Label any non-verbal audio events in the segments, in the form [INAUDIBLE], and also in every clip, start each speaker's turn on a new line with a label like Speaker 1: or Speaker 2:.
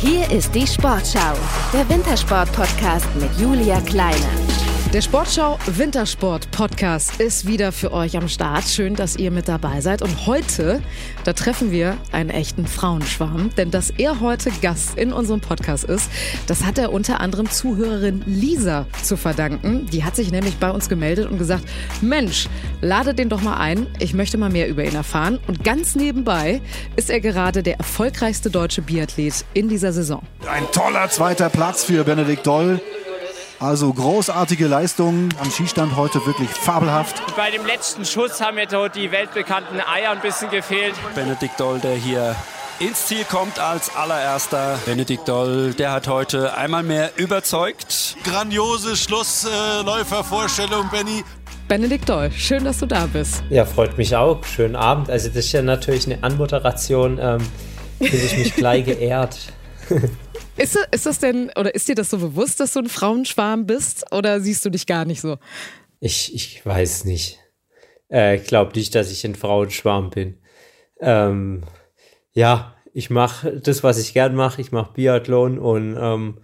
Speaker 1: Hier ist die Sportschau, der Wintersport-Podcast mit Julia Kleine.
Speaker 2: Der Sportschau Wintersport Podcast ist wieder für euch am Start. Schön, dass ihr mit dabei seid. Und heute, da treffen wir einen echten Frauenschwarm. Denn dass er heute Gast in unserem Podcast ist, das hat er unter anderem Zuhörerin Lisa zu verdanken. Die hat sich nämlich bei uns gemeldet und gesagt, Mensch, lade den doch mal ein. Ich möchte mal mehr über ihn erfahren. Und ganz nebenbei ist er gerade der erfolgreichste deutsche Biathlet in dieser Saison.
Speaker 3: Ein toller zweiter Platz für Benedikt Doll. Also großartige Leistungen am Skistand heute wirklich fabelhaft.
Speaker 4: Bei dem letzten Schuss haben mir dort die weltbekannten Eier ein bisschen gefehlt.
Speaker 5: Benedikt Doll, der hier ins Ziel kommt als allererster. Benedikt Doll, der hat heute einmal mehr überzeugt.
Speaker 6: Grandiose Schlussläufervorstellung, Benny.
Speaker 2: Benedikt Doll, schön, dass du da bist.
Speaker 7: Ja, freut mich auch. Schönen Abend. Also das ist ja natürlich eine Anmoderation. Ähm, Fühle ich mich gleich geehrt. [LAUGHS]
Speaker 2: Ist, ist das denn, oder ist dir das so bewusst, dass du ein Frauenschwarm bist? Oder siehst du dich gar nicht so?
Speaker 7: Ich, ich weiß nicht. Äh, ich glaube nicht, dass ich ein Frauenschwarm bin. Ähm, ja, ich mache das, was ich gern mache. Ich mache Biathlon und ähm,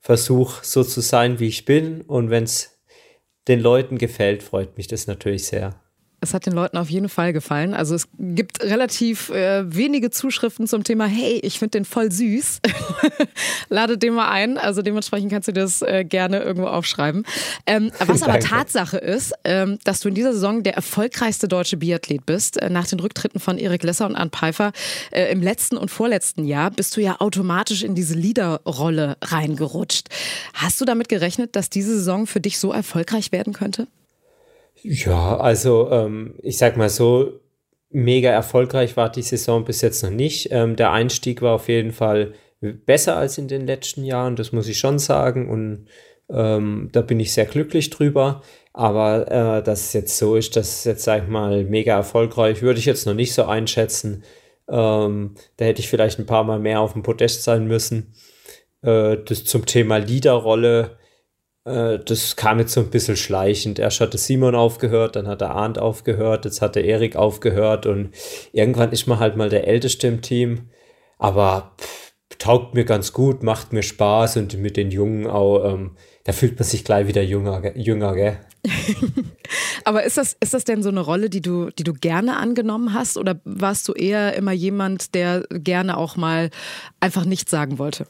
Speaker 7: versuche so zu sein, wie ich bin. Und wenn es den Leuten gefällt, freut mich das natürlich sehr.
Speaker 2: Es hat den Leuten auf jeden Fall gefallen. Also es gibt relativ äh, wenige Zuschriften zum Thema, hey, ich finde den voll süß. [LAUGHS] Ladet den mal ein. Also dementsprechend kannst du das äh, gerne irgendwo aufschreiben. Ähm, [LAUGHS] was aber Tatsache ist, ähm, dass du in dieser Saison der erfolgreichste deutsche Biathlet bist. Äh, nach den Rücktritten von Erik Lesser und Arne Pfeiffer äh, im letzten und vorletzten Jahr bist du ja automatisch in diese Leaderrolle reingerutscht. Hast du damit gerechnet, dass diese Saison für dich so erfolgreich werden könnte?
Speaker 7: Ja, also ähm, ich sag mal so, mega erfolgreich war die Saison bis jetzt noch nicht. Ähm, der Einstieg war auf jeden Fall besser als in den letzten Jahren, das muss ich schon sagen. Und ähm, da bin ich sehr glücklich drüber. Aber äh, dass es jetzt so ist, dass es jetzt, sag ich mal, mega erfolgreich, würde ich jetzt noch nicht so einschätzen. Ähm, da hätte ich vielleicht ein paar Mal mehr auf dem Podest sein müssen. Äh, das zum Thema Liederrolle äh, das kam jetzt so ein bisschen schleichend. Erst hatte Simon aufgehört, dann hat der Arndt aufgehört, jetzt hat der Erik aufgehört und irgendwann ist man halt mal der Älteste im Team. Aber pff, taugt mir ganz gut, macht mir Spaß und mit den Jungen auch, ähm, da fühlt man sich gleich wieder jünger, jünger gell? [LAUGHS]
Speaker 2: Aber ist das, ist das denn so eine Rolle, die du, die du gerne angenommen hast? Oder warst du eher immer jemand, der gerne auch mal einfach nichts sagen wollte?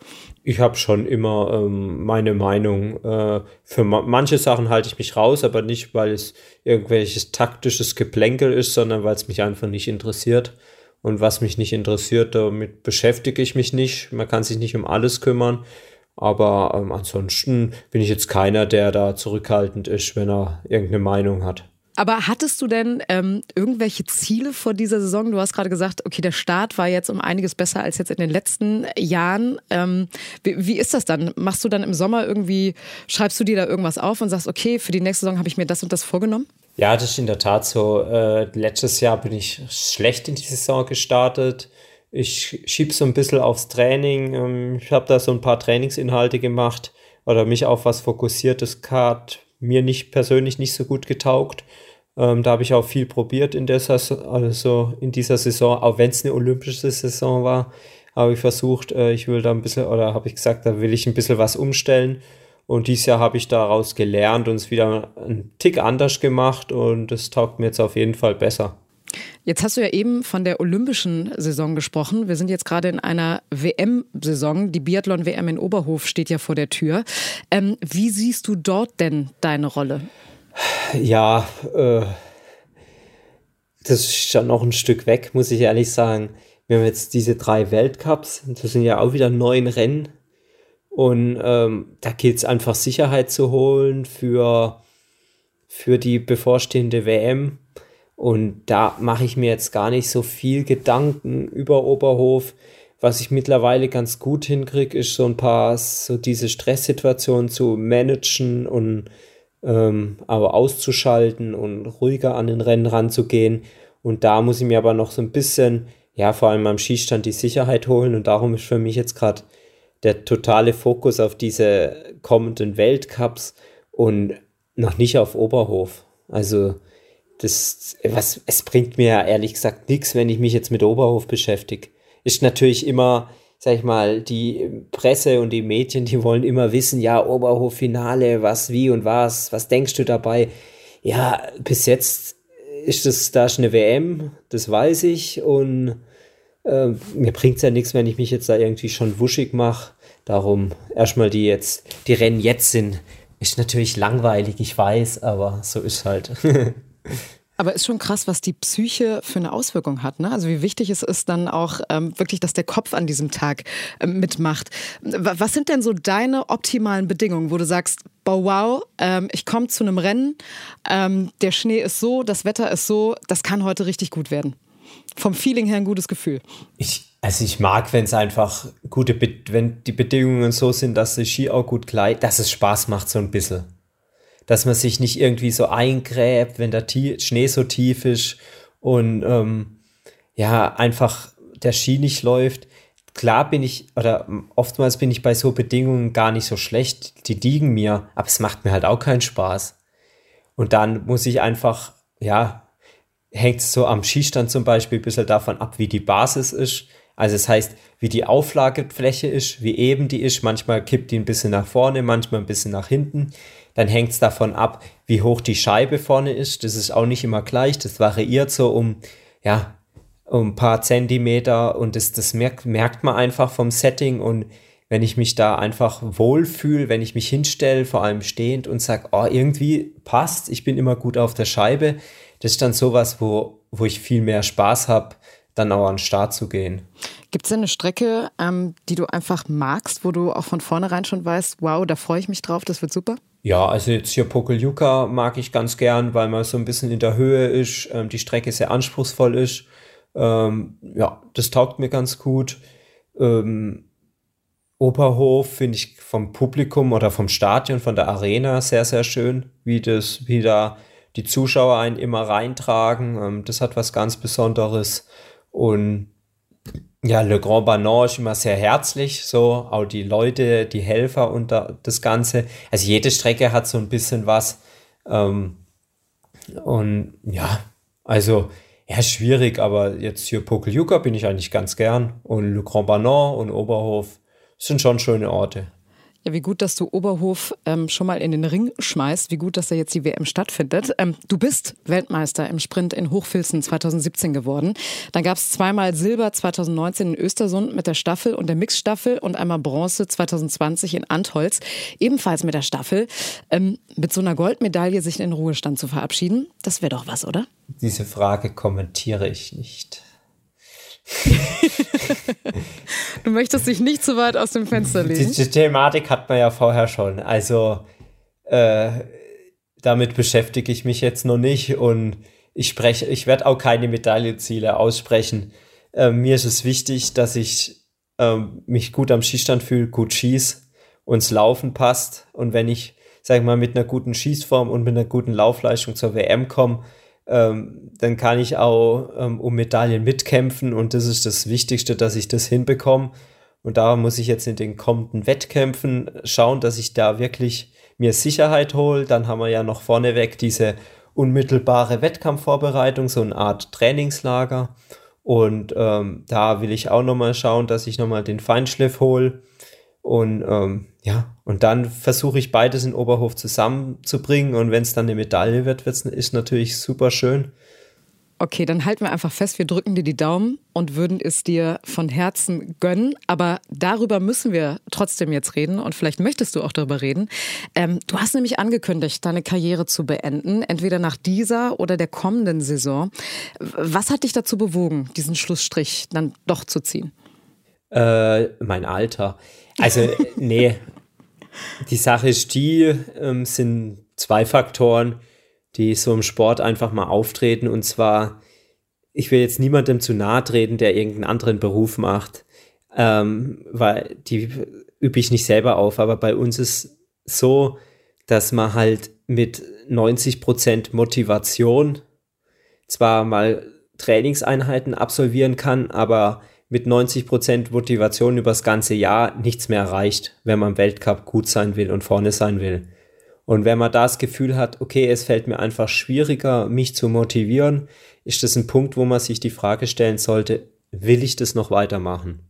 Speaker 7: Ich habe schon immer ähm, meine Meinung. Äh, für ma manche Sachen halte ich mich raus, aber nicht, weil es irgendwelches taktisches Geplänkel ist, sondern weil es mich einfach nicht interessiert. Und was mich nicht interessiert, damit beschäftige ich mich nicht. Man kann sich nicht um alles kümmern. Aber ähm, ansonsten bin ich jetzt keiner, der da zurückhaltend ist, wenn er irgendeine Meinung hat.
Speaker 2: Aber hattest du denn ähm, irgendwelche Ziele vor dieser Saison? Du hast gerade gesagt, okay, der Start war jetzt um einiges besser als jetzt in den letzten Jahren. Ähm, wie, wie, ist das dann? Machst du dann im Sommer irgendwie, schreibst du dir da irgendwas auf und sagst, okay, für die nächste Saison habe ich mir das und das vorgenommen?
Speaker 7: Ja, das ist in der Tat so. Äh, letztes Jahr bin ich schlecht in die Saison gestartet ich schiebe so ein bisschen aufs Training. Ähm, ich habe da so ein paar Trainingsinhalte gemacht oder mich auf was fokussiert. Das hat mir nicht persönlich nicht so gut getaugt. Ähm, da habe ich auch viel probiert in, der also in dieser Saison, auch wenn es eine olympische Saison war, habe ich versucht, äh, ich will da ein bisschen, oder habe ich gesagt, da will ich ein bisschen was umstellen. Und dieses Jahr habe ich daraus gelernt und es wieder einen Tick anders gemacht und das taugt mir jetzt auf jeden Fall besser.
Speaker 2: Jetzt hast du ja eben von der olympischen Saison gesprochen. Wir sind jetzt gerade in einer WM-Saison. Die Biathlon-WM in Oberhof steht ja vor der Tür. Ähm, wie siehst du dort denn deine Rolle?
Speaker 7: Ja, äh, das ist schon noch ein Stück weg, muss ich ehrlich sagen. Wir haben jetzt diese drei Weltcups. Das sind ja auch wieder neun Rennen. Und ähm, da gilt es einfach Sicherheit zu holen für, für die bevorstehende WM. Und da mache ich mir jetzt gar nicht so viel Gedanken über Oberhof. Was ich mittlerweile ganz gut hinkriege, ist so ein paar, so diese Stresssituationen zu managen und ähm, aber auszuschalten und ruhiger an den Rennen ranzugehen. Und da muss ich mir aber noch so ein bisschen, ja, vor allem am Skistand die Sicherheit holen. Und darum ist für mich jetzt gerade der totale Fokus auf diese kommenden Weltcups und noch nicht auf Oberhof. Also das, was, es bringt mir ehrlich gesagt nichts, wenn ich mich jetzt mit Oberhof beschäftige. Ist natürlich immer sag ich mal, die Presse und die Medien, die wollen immer wissen, ja, Oberhof-Finale, was, wie und was, was denkst du dabei? Ja, bis jetzt ist das da ist eine WM, das weiß ich und äh, mir bringt es ja nichts, wenn ich mich jetzt da irgendwie schon wuschig mache. Darum erstmal die jetzt, die Rennen jetzt sind, ist natürlich langweilig, ich weiß, aber so ist halt. [LAUGHS]
Speaker 2: Aber ist schon krass, was die Psyche für eine Auswirkung hat. Ne? Also wie wichtig es ist dann auch ähm, wirklich, dass der Kopf an diesem Tag ähm, mitmacht. Was sind denn so deine optimalen Bedingungen, wo du sagst, boah, wow, ähm, ich komme zu einem Rennen, ähm, der Schnee ist so, das Wetter ist so, das kann heute richtig gut werden. Vom Feeling her ein gutes Gefühl.
Speaker 7: Ich, also ich mag, wenn es einfach gute, Be wenn die Bedingungen so sind, dass der Ski auch gut gleicht, dass es Spaß macht so ein bisschen dass man sich nicht irgendwie so eingräbt, wenn der Schnee so tief ist und ähm, ja, einfach der Ski nicht läuft. Klar bin ich, oder oftmals bin ich bei so Bedingungen gar nicht so schlecht, die liegen mir, aber es macht mir halt auch keinen Spaß. Und dann muss ich einfach, ja, hängt es so am Skistand zum Beispiel ein bisschen davon ab, wie die Basis ist. Also das heißt, wie die Auflagefläche ist, wie eben die ist. Manchmal kippt die ein bisschen nach vorne, manchmal ein bisschen nach hinten. Dann hängt es davon ab, wie hoch die Scheibe vorne ist. Das ist auch nicht immer gleich. Das variiert so um, ja, um ein paar Zentimeter und das, das merkt, merkt man einfach vom Setting. Und wenn ich mich da einfach wohlfühle, wenn ich mich hinstelle, vor allem stehend und sage, oh, irgendwie passt, ich bin immer gut auf der Scheibe, das ist dann sowas, wo, wo ich viel mehr Spaß habe, dann auch an den Start zu gehen.
Speaker 2: Gibt es denn eine Strecke, ähm, die du einfach magst, wo du auch von vornherein schon weißt, wow, da freue ich mich drauf, das wird super?
Speaker 7: Ja, also jetzt hier Pokeljuka mag ich ganz gern, weil man so ein bisschen in der Höhe ist, ähm, die Strecke sehr anspruchsvoll ist. Ähm, ja, das taugt mir ganz gut. Ähm, Oberhof finde ich vom Publikum oder vom Stadion, von der Arena sehr, sehr schön, wie das, wie da die Zuschauer einen immer reintragen. Ähm, das hat was ganz Besonderes. Und ja, Le Grand Banon ist immer sehr herzlich, so, auch die Leute, die Helfer und das Ganze. Also jede Strecke hat so ein bisschen was. Ähm, und ja, also, ja, schwierig, aber jetzt hier Pokeljuka bin ich eigentlich ganz gern. Und Le Grand Banon und Oberhof sind schon schöne Orte.
Speaker 2: Ja, wie gut, dass du Oberhof ähm, schon mal in den Ring schmeißt. Wie gut, dass da jetzt die WM stattfindet. Ähm, du bist Weltmeister im Sprint in Hochfilzen 2017 geworden. Dann gab es zweimal Silber 2019 in Östersund mit der Staffel und der Mixstaffel und einmal Bronze 2020 in Antholz, ebenfalls mit der Staffel. Ähm, mit so einer Goldmedaille sich in den Ruhestand zu verabschieden, das wäre doch was, oder?
Speaker 7: Diese Frage kommentiere ich nicht.
Speaker 2: Du möchtest dich nicht zu weit aus dem Fenster legen.
Speaker 7: Die, die Thematik hat man ja vorher schon. Also äh, damit beschäftige ich mich jetzt noch nicht und ich spreche, ich werde auch keine Medaillenziele aussprechen. Äh, mir ist es wichtig, dass ich äh, mich gut am Schießstand fühle, gut schieße, uns Laufen passt und wenn ich, sag ich mal, mit einer guten Schießform und mit einer guten Laufleistung zur WM komme, ähm, dann kann ich auch ähm, um Medaillen mitkämpfen und das ist das Wichtigste, dass ich das hinbekomme. Und da muss ich jetzt in den kommenden Wettkämpfen schauen, dass ich da wirklich mir Sicherheit hole. Dann haben wir ja noch vorneweg diese unmittelbare Wettkampfvorbereitung, so eine Art Trainingslager. Und ähm, da will ich auch nochmal schauen, dass ich nochmal den Feinschliff hole. Und ähm, ja, und dann versuche ich beides in Oberhof zusammenzubringen. Und wenn es dann eine Medaille wird, wird's, ist natürlich super schön.
Speaker 2: Okay, dann halten wir einfach fest, wir drücken dir die Daumen und würden es dir von Herzen gönnen. Aber darüber müssen wir trotzdem jetzt reden und vielleicht möchtest du auch darüber reden. Ähm, du hast nämlich angekündigt, deine Karriere zu beenden, entweder nach dieser oder der kommenden Saison. Was hat dich dazu bewogen, diesen Schlussstrich dann doch zu ziehen?
Speaker 7: Äh, mein Alter. Also, [LAUGHS] nee, die Sache ist die, ähm, sind zwei Faktoren, die so im Sport einfach mal auftreten. Und zwar, ich will jetzt niemandem zu nahe treten, der irgendeinen anderen Beruf macht, ähm, weil die übe ich nicht selber auf. Aber bei uns ist so, dass man halt mit 90% Motivation zwar mal Trainingseinheiten absolvieren kann, aber mit 90% Motivation übers ganze Jahr nichts mehr erreicht, wenn man im Weltcup gut sein will und vorne sein will. Und wenn man das Gefühl hat, okay, es fällt mir einfach schwieriger, mich zu motivieren, ist das ein Punkt, wo man sich die Frage stellen sollte, will ich das noch weitermachen?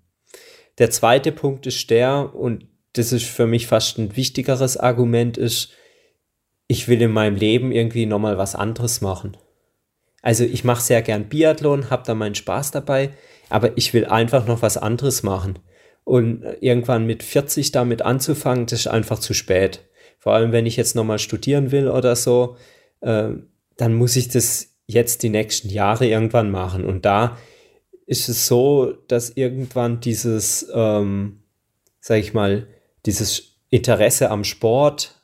Speaker 7: der zweite Punkt ist der, und das ist für mich fast ein wichtigeres Argument, ist, ich will in meinem Leben irgendwie nochmal was anderes machen. Also ich mache sehr gern Biathlon, habe da meinen Spaß dabei, aber ich will einfach noch was anderes machen. Und irgendwann mit 40 damit anzufangen, das ist einfach zu spät. Vor allem, wenn ich jetzt nochmal studieren will oder so, äh, dann muss ich das jetzt die nächsten Jahre irgendwann machen. Und da ist es so, dass irgendwann dieses, ähm, sag ich mal, dieses Interesse am Sport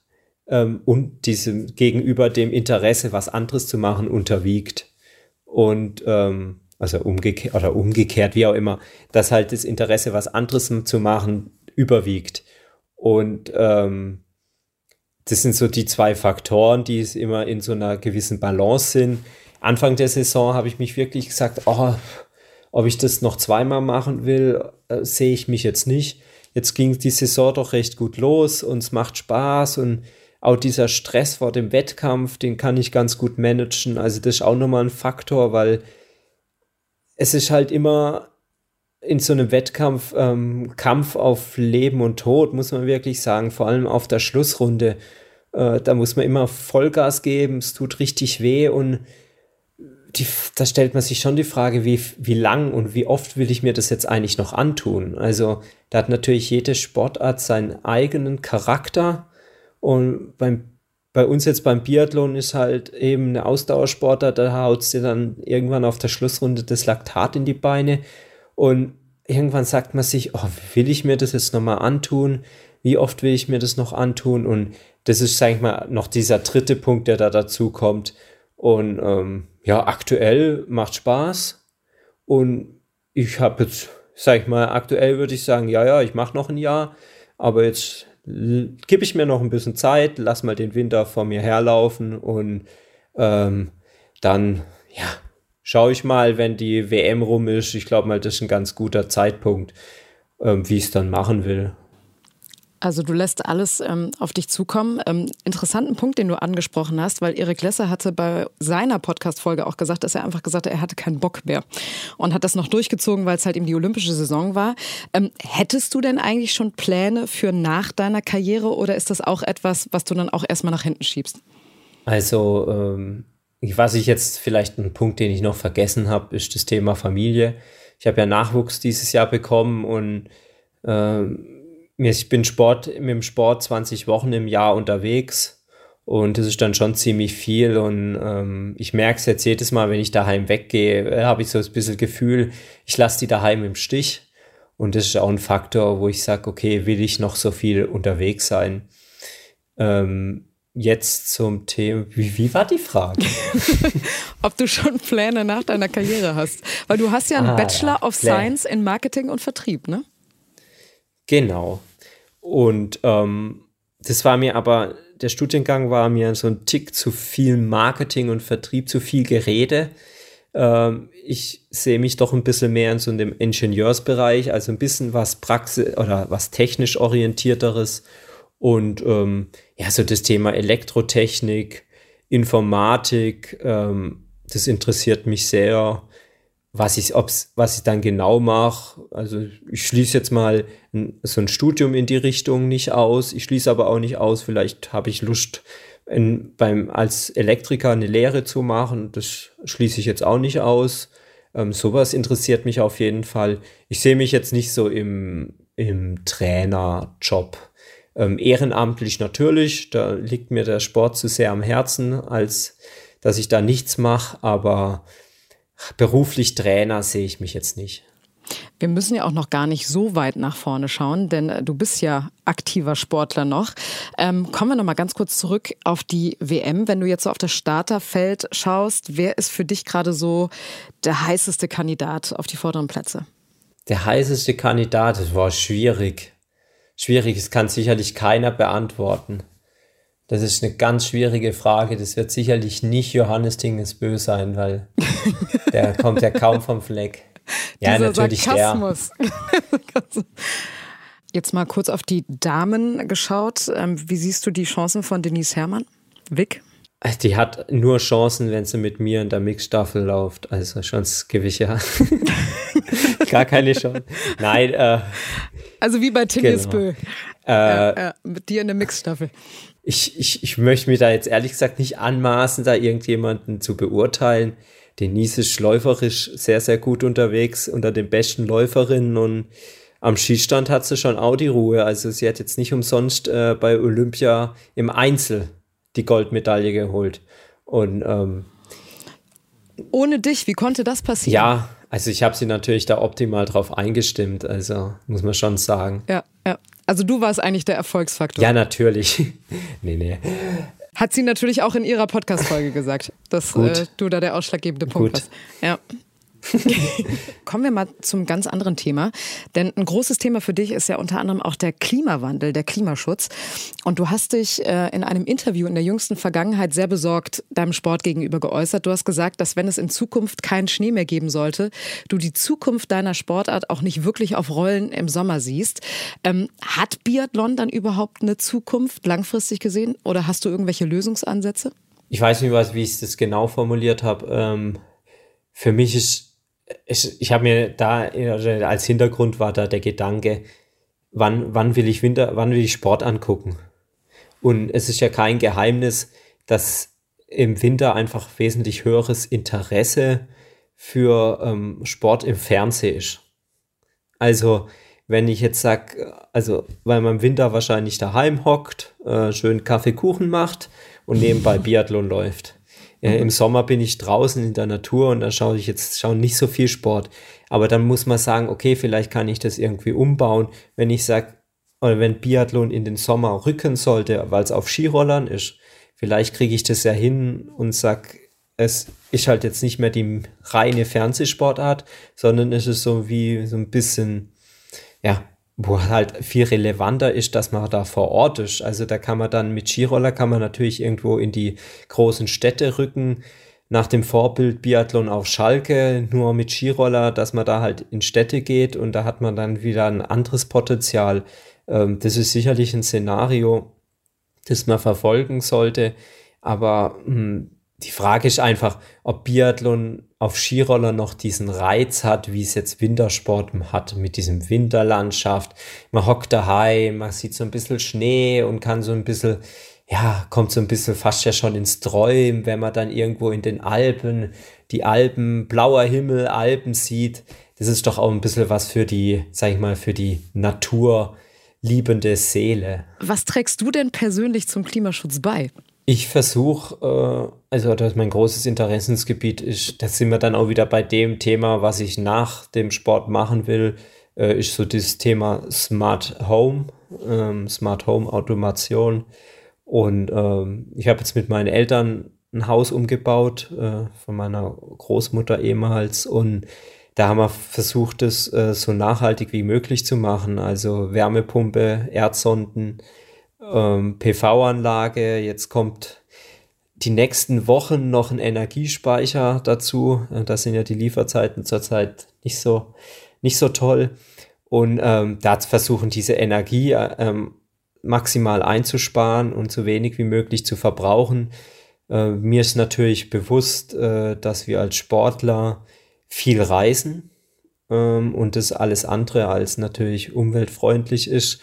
Speaker 7: ähm, und diesem gegenüber dem Interesse, was anderes zu machen, unterwiegt. Und ähm, also umgekehrt oder umgekehrt, wie auch immer, dass halt das Interesse, was anderes zu machen, überwiegt. Und ähm, das sind so die zwei Faktoren, die es immer in so einer gewissen Balance sind. Anfang der Saison habe ich mich wirklich gesagt, oh, ob ich das noch zweimal machen will, äh, sehe ich mich jetzt nicht. Jetzt ging die Saison doch recht gut los und es macht Spaß und auch dieser Stress vor dem Wettkampf, den kann ich ganz gut managen. Also das ist auch nochmal ein Faktor, weil es ist halt immer in so einem Wettkampf ähm, Kampf auf Leben und Tod, muss man wirklich sagen, vor allem auf der Schlussrunde. Äh, da muss man immer Vollgas geben, es tut richtig weh und die, da stellt man sich schon die Frage, wie, wie lang und wie oft will ich mir das jetzt eigentlich noch antun? Also da hat natürlich jede Sportart seinen eigenen Charakter und beim, bei uns jetzt beim Biathlon ist halt eben eine Ausdauersportler, da haut dir dann irgendwann auf der Schlussrunde das Laktat in die Beine und irgendwann sagt man sich, oh, will ich mir das jetzt nochmal antun? Wie oft will ich mir das noch antun? Und das ist, sag ich mal, noch dieser dritte Punkt, der da dazu kommt. Und ähm, ja, aktuell macht Spaß. Und ich habe jetzt, sag ich mal, aktuell würde ich sagen, ja, ja, ich mache noch ein Jahr, aber jetzt gebe ich mir noch ein bisschen Zeit, lass mal den Winter vor mir herlaufen und ähm, dann, ja, schaue ich mal, wenn die WM rum ist. Ich glaube mal, das ist ein ganz guter Zeitpunkt, ähm, wie ich es dann machen will.
Speaker 2: Also du lässt alles ähm, auf dich zukommen. Ähm, interessanten Punkt, den du angesprochen hast, weil Erik Lesser hatte bei seiner Podcast-Folge auch gesagt, dass er einfach gesagt hat, er hatte keinen Bock mehr und hat das noch durchgezogen, weil es halt eben die olympische Saison war. Ähm, hättest du denn eigentlich schon Pläne für nach deiner Karriere oder ist das auch etwas, was du dann auch erstmal nach hinten schiebst?
Speaker 7: Also ähm, was ich jetzt vielleicht ein Punkt, den ich noch vergessen habe, ist das Thema Familie. Ich habe ja Nachwuchs dieses Jahr bekommen und ähm, ich bin Sport, mit dem Sport 20 Wochen im Jahr unterwegs und das ist dann schon ziemlich viel und ähm, ich merke es jetzt jedes Mal, wenn ich daheim weggehe, äh, habe ich so ein bisschen Gefühl, ich lasse die daheim im Stich und das ist auch ein Faktor, wo ich sage, okay, will ich noch so viel unterwegs sein? Ähm, jetzt zum Thema, wie, wie war die Frage? [LAUGHS]
Speaker 2: Ob du schon Pläne nach deiner Karriere hast, weil du hast ja einen ah, Bachelor ja, of Science in Marketing und Vertrieb, ne?
Speaker 7: Genau. Und ähm, das war mir aber, der Studiengang war mir so ein Tick zu viel Marketing und Vertrieb, zu viel Gerede. Ähm, ich sehe mich doch ein bisschen mehr in so einem Ingenieursbereich, also ein bisschen was Praxis oder was technisch orientierteres. Und ähm, ja, so das Thema Elektrotechnik, Informatik, ähm, das interessiert mich sehr was ich, ob's, was ich dann genau mache, also ich schließe jetzt mal so ein Studium in die Richtung nicht aus. Ich schließe aber auch nicht aus, vielleicht habe ich Lust, in, beim, als Elektriker eine Lehre zu machen. Das schließe ich jetzt auch nicht aus. Ähm, sowas interessiert mich auf jeden Fall. Ich sehe mich jetzt nicht so im, im Trainerjob. Ähm, ehrenamtlich natürlich, da liegt mir der Sport zu sehr am Herzen, als dass ich da nichts mache, aber beruflich Trainer sehe ich mich jetzt nicht.
Speaker 2: Wir müssen ja auch noch gar nicht so weit nach vorne schauen, denn äh, du bist ja aktiver Sportler noch. Ähm, kommen wir noch mal ganz kurz zurück auf die WM. Wenn du jetzt so auf das Starterfeld schaust, wer ist für dich gerade so der heißeste Kandidat auf die vorderen Plätze?
Speaker 7: Der heißeste Kandidat, das war schwierig. Schwierig, es kann sicherlich keiner beantworten. Das ist eine ganz schwierige Frage. Das wird sicherlich nicht Johannes Dingesbö sein, weil [LAUGHS] der kommt ja kaum vom Fleck.
Speaker 2: Ja, Dieser natürlich Sarkasmus. der. [LAUGHS] Jetzt mal kurz auf die Damen geschaut. Ähm, wie siehst du die Chancen von Denise Herrmann? Vic?
Speaker 7: Die hat nur Chancen, wenn sie mit mir in der Mixstaffel läuft. Also schon Gewiche. [LAUGHS] Gar keine Chance. Nein. Äh,
Speaker 2: also wie bei Tim
Speaker 7: Genau. Äh,
Speaker 2: Ja, ja, mit dir in der Mixstaffel.
Speaker 7: Ich, ich, ich möchte mir da jetzt ehrlich gesagt nicht anmaßen, da irgendjemanden zu beurteilen. Denise ist läuferisch sehr, sehr gut unterwegs, unter den besten Läuferinnen und am Schießstand hat sie schon auch die Ruhe. Also sie hat jetzt nicht umsonst äh, bei Olympia im Einzel die Goldmedaille geholt. Und ähm,
Speaker 2: Ohne dich, wie konnte das passieren?
Speaker 7: ja, also ich habe sie natürlich da optimal drauf eingestimmt, also muss man schon sagen.
Speaker 2: Ja, ja. Also du warst eigentlich der Erfolgsfaktor.
Speaker 7: Ja, natürlich. [LAUGHS] nee, nee.
Speaker 2: Hat sie natürlich auch in ihrer Podcast-Folge gesagt, dass äh, du da der ausschlaggebende Punkt
Speaker 7: Gut.
Speaker 2: warst. Ja. [LAUGHS] Kommen wir mal zum ganz anderen Thema. Denn ein großes Thema für dich ist ja unter anderem auch der Klimawandel, der Klimaschutz. Und du hast dich äh, in einem Interview in der jüngsten Vergangenheit sehr besorgt deinem Sport gegenüber geäußert. Du hast gesagt, dass wenn es in Zukunft keinen Schnee mehr geben sollte, du die Zukunft deiner Sportart auch nicht wirklich auf Rollen im Sommer siehst. Ähm, hat Biathlon dann überhaupt eine Zukunft langfristig gesehen? Oder hast du irgendwelche Lösungsansätze?
Speaker 7: Ich weiß nicht, wie ich das genau formuliert habe. Ähm, für mich ist, ich, ich habe mir da also als Hintergrund war da der Gedanke, wann, wann will ich Winter, wann will ich Sport angucken? Und es ist ja kein Geheimnis, dass im Winter einfach wesentlich höheres Interesse für ähm, Sport im Fernsehen ist. Also, wenn ich jetzt sage, also, weil man im Winter wahrscheinlich daheim hockt, äh, schön Kaffee, Kuchen macht und nebenbei [LAUGHS] Biathlon läuft. Äh, Im Sommer bin ich draußen in der Natur und da schaue ich jetzt schaue nicht so viel Sport. Aber dann muss man sagen, okay, vielleicht kann ich das irgendwie umbauen, wenn ich sage, oder wenn Biathlon in den Sommer rücken sollte, weil es auf Skirollern ist. Vielleicht kriege ich das ja hin und sag, es ist halt jetzt nicht mehr die reine Fernsehsportart, sondern es ist so wie so ein bisschen, ja, wo halt viel relevanter ist, dass man da vor Ort ist. Also da kann man dann mit Skiroller kann man natürlich irgendwo in die großen Städte rücken, nach dem Vorbild Biathlon auf Schalke, nur mit Skiroller, dass man da halt in Städte geht und da hat man dann wieder ein anderes Potenzial. Ähm, das ist sicherlich ein Szenario, das man verfolgen sollte, aber mh, die Frage ist einfach, ob Biathlon auf Skiroller noch diesen Reiz hat, wie es jetzt Wintersport hat, mit diesem Winterlandschaft. Man hockt daheim, man sieht so ein bisschen Schnee und kann so ein bisschen, ja, kommt so ein bisschen fast ja schon ins Träumen, wenn man dann irgendwo in den Alpen, die Alpen, blauer Himmel, Alpen sieht. Das ist doch auch ein bisschen was für die, sag ich mal, für die naturliebende Seele.
Speaker 2: Was trägst du denn persönlich zum Klimaschutz bei?
Speaker 7: Ich versuche, äh, also das mein großes Interessensgebiet ist, da sind wir dann auch wieder bei dem Thema, was ich nach dem Sport machen will, äh, ist so das Thema Smart Home, ähm, Smart Home Automation. Und ähm, ich habe jetzt mit meinen Eltern ein Haus umgebaut, äh, von meiner Großmutter ehemals. Und da haben wir versucht, es so nachhaltig wie möglich zu machen. Also Wärmepumpe, Erdsonden, ähm, PV-Anlage. Jetzt kommt die nächsten Wochen noch ein Energiespeicher dazu. Äh, Da sind ja die Lieferzeiten zurzeit nicht so, nicht so toll. Und ähm, da versuchen diese Energie äh, ähm, maximal einzusparen und so wenig wie möglich zu verbrauchen. Äh, mir ist natürlich bewusst, äh, dass wir als Sportler viel reisen ähm, und das alles andere als natürlich umweltfreundlich ist.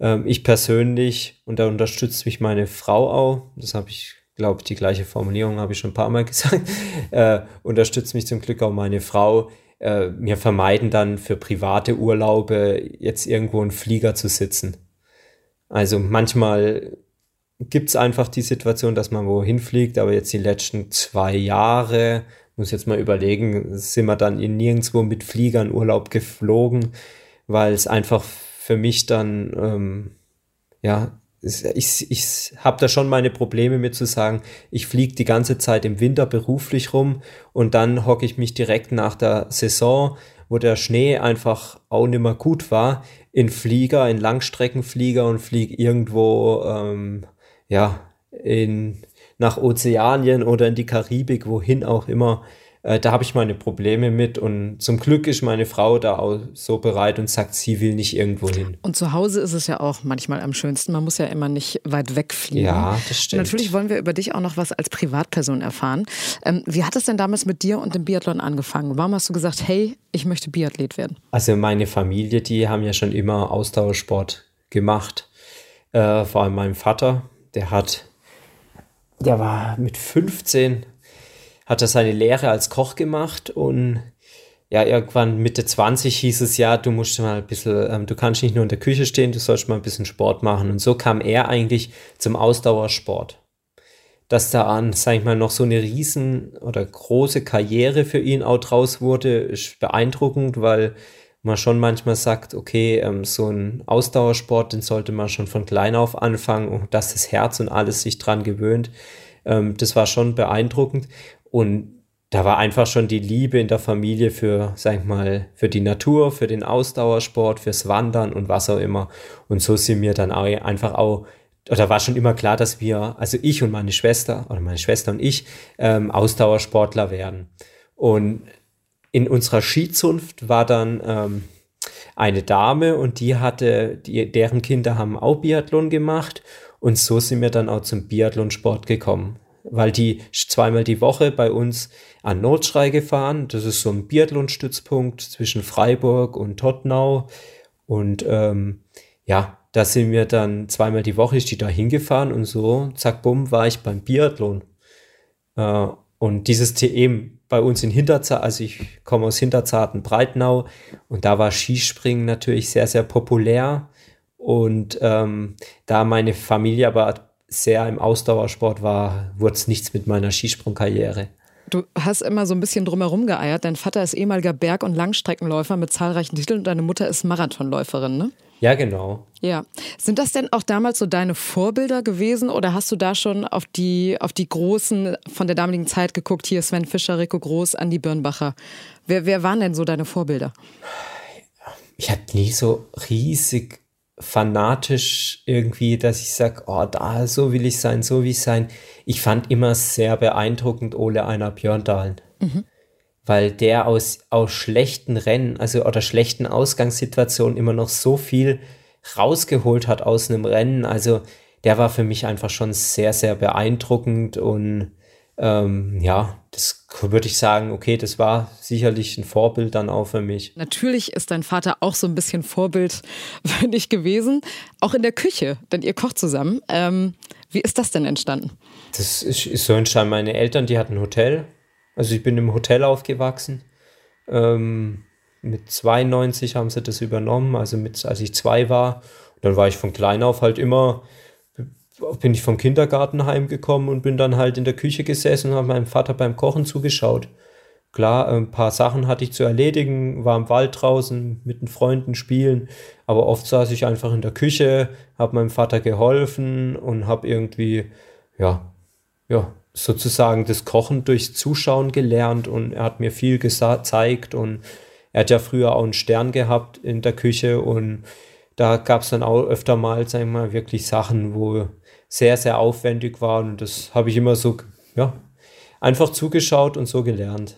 Speaker 7: Ähm, ich persönlich, und da unterstützt mich meine Frau auch, das habe ich, glaube ich, die gleiche Formulierung habe ich schon ein paar Mal [LAUGHS] gesagt, äh, unterstützt mich zum Glück auch meine Frau. Äh, wir vermeiden dann für private Urlaube jetzt irgendwo einen Flieger zu sitzen. Also manchmal gibt es einfach die Situation, dass man wohin fliegt, aber jetzt die letzten zwei Jahre, muss jetzt mal überlegen, sind wir dann in nirgendwo mit Fliegern Urlaub geflogen, weil es einfach für mich dann, ähm, ja, ich, ich habe da schon meine Probleme mit zu sagen, ich fliege die ganze Zeit im Winter beruflich rum und dann hocke ich mich direkt nach der Saison, wo der Schnee einfach auch nicht mehr gut war, in Flieger, in Langstreckenflieger und fliege irgendwo, ähm, ja, in, nach Ozeanien oder in die Karibik, wohin auch immer, äh, da habe ich meine Probleme mit und zum Glück ist meine Frau da auch so bereit und sagt, sie will nicht irgendwo hin.
Speaker 2: Und zu Hause ist es ja auch manchmal am schönsten. Man muss ja immer nicht weit wegfliegen.
Speaker 7: Ja, das stimmt.
Speaker 2: Und natürlich wollen wir über dich auch noch was als Privatperson erfahren. Ähm, wie hat es denn damals mit dir und dem Biathlon angefangen? Warum hast du gesagt, hey, ich möchte Biathlet werden?
Speaker 7: Also meine Familie, die haben ja schon immer Ausdauersport gemacht. Äh, vor allem mein Vater, der hat, der war mit 15 hat er seine Lehre als Koch gemacht und ja, irgendwann Mitte 20 hieß es ja, du musst mal ein bisschen, ähm, du kannst nicht nur in der Küche stehen, du sollst mal ein bisschen Sport machen. Und so kam er eigentlich zum Ausdauersport. Dass da an, sag ich mal, noch so eine riesen oder große Karriere für ihn auch draus wurde, ist beeindruckend, weil man schon manchmal sagt, okay, ähm, so ein Ausdauersport, den sollte man schon von klein auf anfangen und dass das Herz und alles sich dran gewöhnt. Ähm, das war schon beeindruckend. Und da war einfach schon die Liebe in der Familie für, sag ich mal, für die Natur, für den Ausdauersport, fürs Wandern und was auch immer. Und so sind wir dann auch einfach auch, oder war schon immer klar, dass wir, also ich und meine Schwester, oder meine Schwester und ich, ähm, Ausdauersportler werden. Und in unserer Skizunft war dann ähm, eine Dame und die hatte, die, deren Kinder haben auch Biathlon gemacht. Und so sind wir dann auch zum Biathlonsport gekommen weil die zweimal die Woche bei uns an Nordschrei gefahren. Das ist so ein Biathlon-Stützpunkt zwischen Freiburg und Tottnau. Und ähm, ja, da sind wir dann zweimal die Woche, ist die da hingefahren und so, zack, bumm, war ich beim Biathlon. Äh, und dieses TM bei uns in Hinterzarten, also ich komme aus Hinterzarten, Breitnau, und da war Skispringen natürlich sehr, sehr populär. Und ähm, da meine Familie aber sehr im Ausdauersport war, wurde es nichts mit meiner Skisprungkarriere.
Speaker 2: Du hast immer so ein bisschen drumherum geeiert. Dein Vater ist ehemaliger Berg- und Langstreckenläufer mit zahlreichen Titeln und deine Mutter ist Marathonläuferin, ne?
Speaker 7: Ja, genau.
Speaker 2: Ja. Sind das denn auch damals so deine Vorbilder gewesen oder hast du da schon auf die, auf die Großen von der damaligen Zeit geguckt? Hier Sven Fischer, Rico Groß, Andi Birnbacher. Wer, wer waren denn so deine Vorbilder?
Speaker 7: Ich hatte nie so riesig fanatisch irgendwie, dass ich sage, oh, da, so will ich sein, so will ich sein. Ich fand immer sehr beeindruckend Ole Einer Björndalen. Mhm. Weil der aus, aus schlechten Rennen, also oder schlechten Ausgangssituationen immer noch so viel rausgeholt hat aus einem Rennen. Also der war für mich einfach schon sehr, sehr beeindruckend und ähm, ja, das würde ich sagen, okay, das war sicherlich ein Vorbild dann auch für mich.
Speaker 2: Natürlich ist dein Vater auch so ein bisschen Vorbild [LAUGHS] für dich gewesen, auch in der Küche, denn ihr kocht zusammen. Ähm, wie ist das denn entstanden?
Speaker 7: Das ist, ist, so entstanden. Meine Eltern, die hatten ein Hotel. Also ich bin im Hotel aufgewachsen. Ähm, mit 92 haben sie das übernommen, also mit, als ich zwei war. dann war ich von klein auf halt immer bin ich vom Kindergarten heimgekommen und bin dann halt in der Küche gesessen und habe meinem Vater beim Kochen zugeschaut. Klar, ein paar Sachen hatte ich zu erledigen, war im Wald draußen mit den Freunden spielen, aber oft saß ich einfach in der Küche, habe meinem Vater geholfen und habe irgendwie, ja, ja, sozusagen das Kochen durchs Zuschauen gelernt und er hat mir viel gezeigt und er hat ja früher auch einen Stern gehabt in der Küche und da gab es dann auch öfter mal, sagen wir mal, wirklich Sachen, wo sehr, sehr aufwendig waren. Und das habe ich immer so, ja, einfach zugeschaut und so gelernt.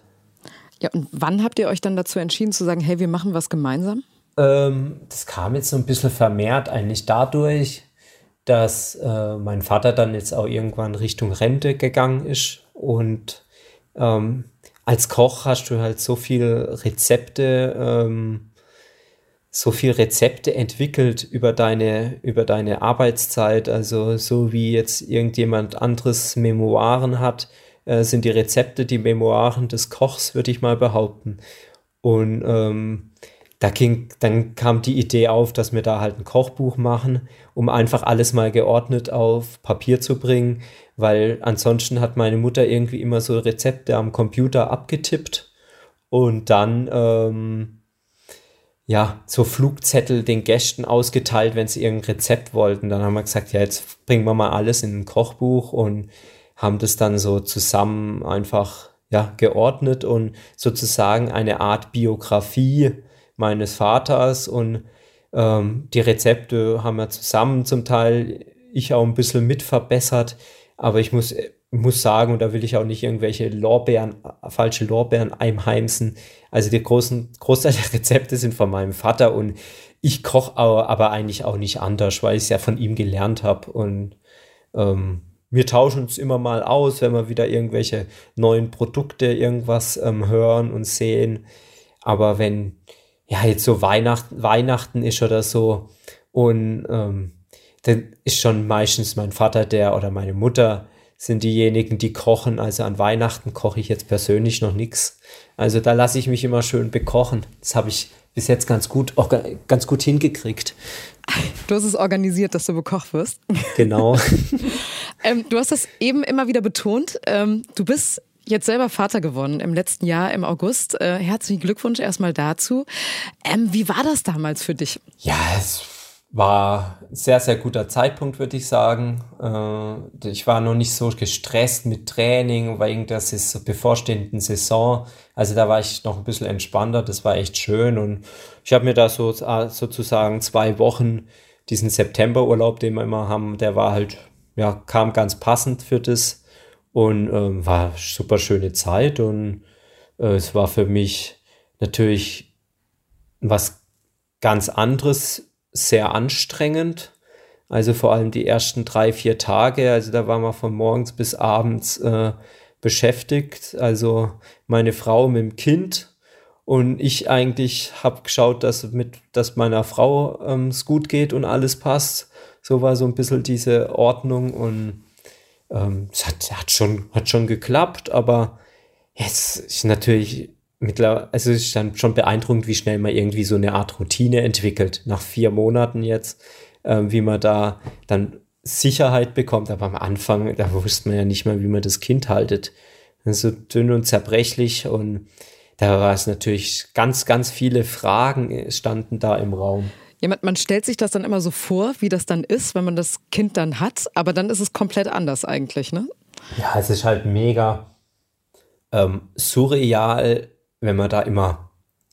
Speaker 2: Ja, und wann habt ihr euch dann dazu entschieden zu sagen, hey, wir machen was gemeinsam?
Speaker 7: Ähm, das kam jetzt so ein bisschen vermehrt eigentlich dadurch, dass äh, mein Vater dann jetzt auch irgendwann Richtung Rente gegangen ist und ähm, als Koch hast du halt so viele Rezepte ähm, so viel Rezepte entwickelt über deine, über deine Arbeitszeit. Also so wie jetzt irgendjemand anderes Memoiren hat, äh, sind die Rezepte die Memoiren des Kochs, würde ich mal behaupten. Und ähm, da ging, dann kam die Idee auf, dass wir da halt ein Kochbuch machen, um einfach alles mal geordnet auf Papier zu bringen, weil ansonsten hat meine Mutter irgendwie immer so Rezepte am Computer abgetippt und dann ähm, ja, so Flugzettel den Gästen ausgeteilt, wenn sie irgendein Rezept wollten. Dann haben wir gesagt, ja, jetzt bringen wir mal alles in ein Kochbuch und haben das dann so zusammen einfach ja, geordnet und sozusagen eine Art Biografie meines Vaters und ähm, die Rezepte haben wir zusammen zum Teil, ich auch ein bisschen mit verbessert, aber ich muss muss sagen, und da will ich auch nicht irgendwelche Lorbeeren, falsche Lorbeeren einheimsen. Also die großen, Großteil der Rezepte sind von meinem Vater und ich koche aber eigentlich auch nicht anders, weil ich es ja von ihm gelernt habe. Und ähm, wir tauschen uns immer mal aus, wenn wir wieder irgendwelche neuen Produkte, irgendwas ähm, hören und sehen. Aber wenn ja jetzt so Weihnachten, Weihnachten ist oder so und ähm, dann ist schon meistens mein Vater der oder meine Mutter sind diejenigen, die kochen. Also an Weihnachten koche ich jetzt persönlich noch nichts. Also da lasse ich mich immer schön bekochen. Das habe ich bis jetzt ganz gut, ganz gut hingekriegt.
Speaker 2: Du hast es organisiert, dass du bekocht wirst.
Speaker 7: Genau. [LAUGHS]
Speaker 2: ähm, du hast das eben immer wieder betont. Ähm, du bist jetzt selber Vater geworden im letzten Jahr im August. Äh, herzlichen Glückwunsch erstmal dazu. Ähm, wie war das damals für dich?
Speaker 7: Ja, es war ein sehr, sehr guter Zeitpunkt, würde ich sagen. Äh, ich war noch nicht so gestresst mit Training wegen der bevorstehenden Saison. Also da war ich noch ein bisschen entspannter. Das war echt schön. Und ich habe mir da so äh, sozusagen zwei Wochen diesen Septemberurlaub, den wir immer haben, der war halt, ja, kam ganz passend für das und ähm, war super schöne Zeit. Und äh, es war für mich natürlich was ganz anderes sehr anstrengend. Also vor allem die ersten drei, vier Tage. Also da waren wir von morgens bis abends äh, beschäftigt. Also meine Frau mit dem Kind und ich eigentlich habe geschaut, dass mit, dass meiner Frau ähm, es gut geht und alles passt. So war so ein bisschen diese Ordnung und ähm, es hat, hat, schon, hat schon geklappt, aber jetzt ist natürlich mittlerweile, also es ist dann schon beeindruckend, wie schnell man irgendwie so eine Art Routine entwickelt. Nach vier Monaten jetzt, ähm, wie man da dann Sicherheit bekommt. Aber am Anfang, da wusste man ja nicht mal, wie man das Kind haltet. So dünn und zerbrechlich und da war es natürlich ganz, ganz viele Fragen standen da im Raum.
Speaker 2: Ja, man, man stellt sich das dann immer so vor, wie das dann ist, wenn man das Kind dann hat, aber dann ist es komplett anders eigentlich, ne?
Speaker 7: Ja, es ist halt mega ähm, surreal, wenn man da immer,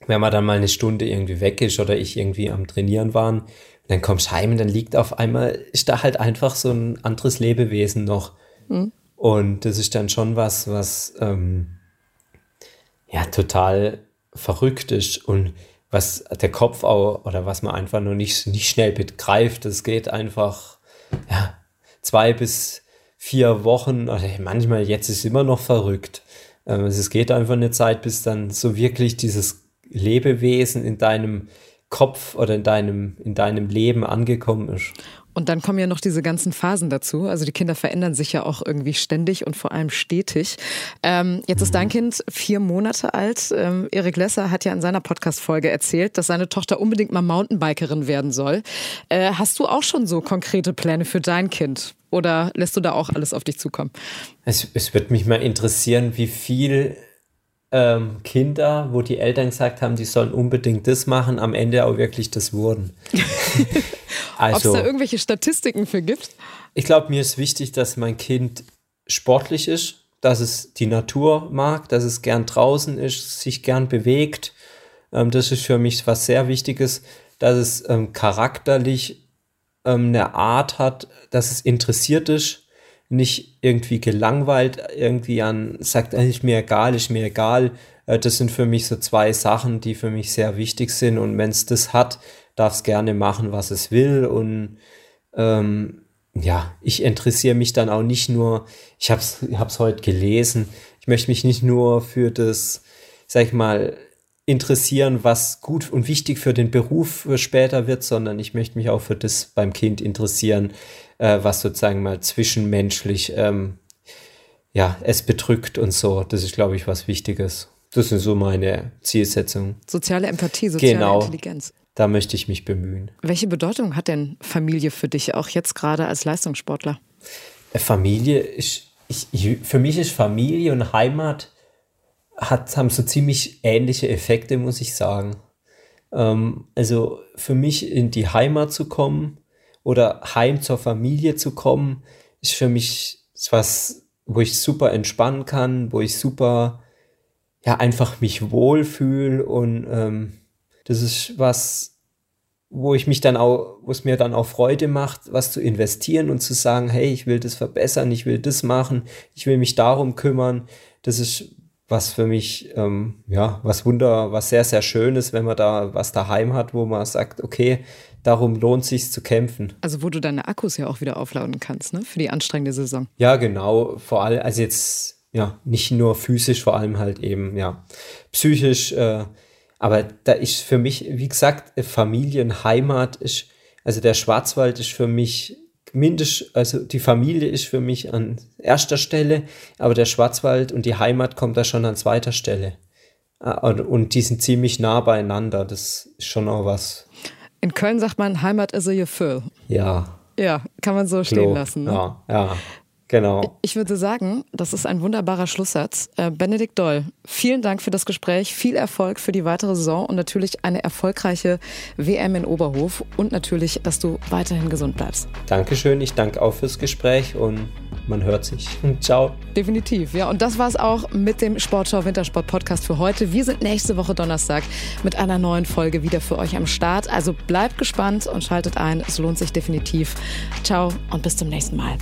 Speaker 7: wenn man dann mal eine Stunde irgendwie weg ist oder ich irgendwie am Trainieren waren, dann kommst heim und dann liegt auf einmal, ist da halt einfach so ein anderes Lebewesen noch. Mhm. Und das ist dann schon was, was ähm, ja total verrückt ist und was der Kopf auch oder was man einfach nur nicht, nicht schnell begreift. Das geht einfach ja, zwei bis vier Wochen oder manchmal jetzt ist es immer noch verrückt. Ähm, es geht einfach eine Zeit, bis dann so wirklich dieses Lebewesen in deinem Kopf oder in deinem, in deinem Leben angekommen ist.
Speaker 2: Und dann kommen ja noch diese ganzen Phasen dazu. Also die Kinder verändern sich ja auch irgendwie ständig und vor allem stetig. Ähm, jetzt ist dein mhm. Kind vier Monate alt. Ähm, Erik Lesser hat ja in seiner Podcast-Folge erzählt, dass seine Tochter unbedingt mal Mountainbikerin werden soll. Äh, hast du auch schon so konkrete Pläne für dein Kind? Oder lässt du da auch alles auf dich zukommen?
Speaker 7: Es, es würde mich mal interessieren, wie viel ähm, Kinder, wo die Eltern gesagt haben, die sollen unbedingt das machen, am Ende auch wirklich das wurden. [LAUGHS]
Speaker 2: also, Ob es da irgendwelche Statistiken für gibt?
Speaker 7: Ich glaube, mir ist wichtig, dass mein Kind sportlich ist, dass es die Natur mag, dass es gern draußen ist, sich gern bewegt. Ähm, das ist für mich was sehr Wichtiges, dass es ähm, charakterlich ähm, eine Art hat, dass es interessiert ist, nicht irgendwie gelangweilt irgendwie an, sagt, ist mir egal, ist mir egal. Äh, das sind für mich so zwei Sachen, die für mich sehr wichtig sind. Und wenn es das hat, darf es gerne machen, was es will. Und ähm, ja, ich interessiere mich dann auch nicht nur, ich habe es heute gelesen, ich möchte mich nicht nur für das, sag ich mal, interessieren, was gut und wichtig für den Beruf später wird, sondern ich möchte mich auch für das beim Kind interessieren, äh, was sozusagen mal zwischenmenschlich ähm, ja, es bedrückt und so. Das ist, glaube ich, was Wichtiges. Das ist so meine Zielsetzung.
Speaker 2: Soziale Empathie, soziale genau. Intelligenz.
Speaker 7: Da möchte ich mich bemühen.
Speaker 2: Welche Bedeutung hat denn Familie für dich, auch jetzt gerade als Leistungssportler?
Speaker 7: Äh, Familie ist, ich, ich, für mich ist Familie und Heimat hat, haben so ziemlich ähnliche Effekte, muss ich sagen. Ähm, also für mich in die Heimat zu kommen oder heim zur Familie zu kommen, ist für mich was, wo ich super entspannen kann, wo ich super, ja, einfach mich wohlfühle und ähm, das ist was, wo ich mich dann auch, wo es mir dann auch Freude macht, was zu investieren und zu sagen, hey, ich will das verbessern, ich will das machen, ich will mich darum kümmern. Das ist was für mich, ähm, ja, was Wunder, was sehr, sehr Schönes, wenn man da was daheim hat, wo man sagt, okay, darum lohnt sich zu kämpfen.
Speaker 2: Also wo du deine Akkus ja auch wieder aufladen kannst, ne, für die anstrengende Saison.
Speaker 7: Ja, genau, vor allem, also jetzt, ja, nicht nur physisch, vor allem halt eben, ja, psychisch, äh, aber da ist für mich, wie gesagt, Familienheimat ist, also der Schwarzwald ist für mich mindest, also die Familie ist für mich an erster Stelle, aber der Schwarzwald und die Heimat kommt da schon an zweiter Stelle. Ah, und die sind ziemlich nah beieinander. Das ist schon auch was.
Speaker 2: In Köln sagt man, Heimat is a Gefühl.
Speaker 7: Ja.
Speaker 2: Ja, kann man so stehen lassen. Ne?
Speaker 7: Ja, ja. Genau.
Speaker 2: Ich würde sagen, das ist ein wunderbarer Schlusssatz. Äh, Benedikt Doll, vielen Dank für das Gespräch, viel Erfolg für die weitere Saison und natürlich eine erfolgreiche WM in Oberhof und natürlich, dass du weiterhin gesund bleibst.
Speaker 7: Dankeschön, ich danke auch fürs Gespräch und man hört sich. Ciao.
Speaker 2: Definitiv, ja. Und das war es auch mit dem Sportschau Wintersport Podcast für heute. Wir sind nächste Woche Donnerstag mit einer neuen Folge wieder für euch am Start. Also bleibt gespannt und schaltet ein. Es lohnt sich definitiv. Ciao und bis zum nächsten Mal.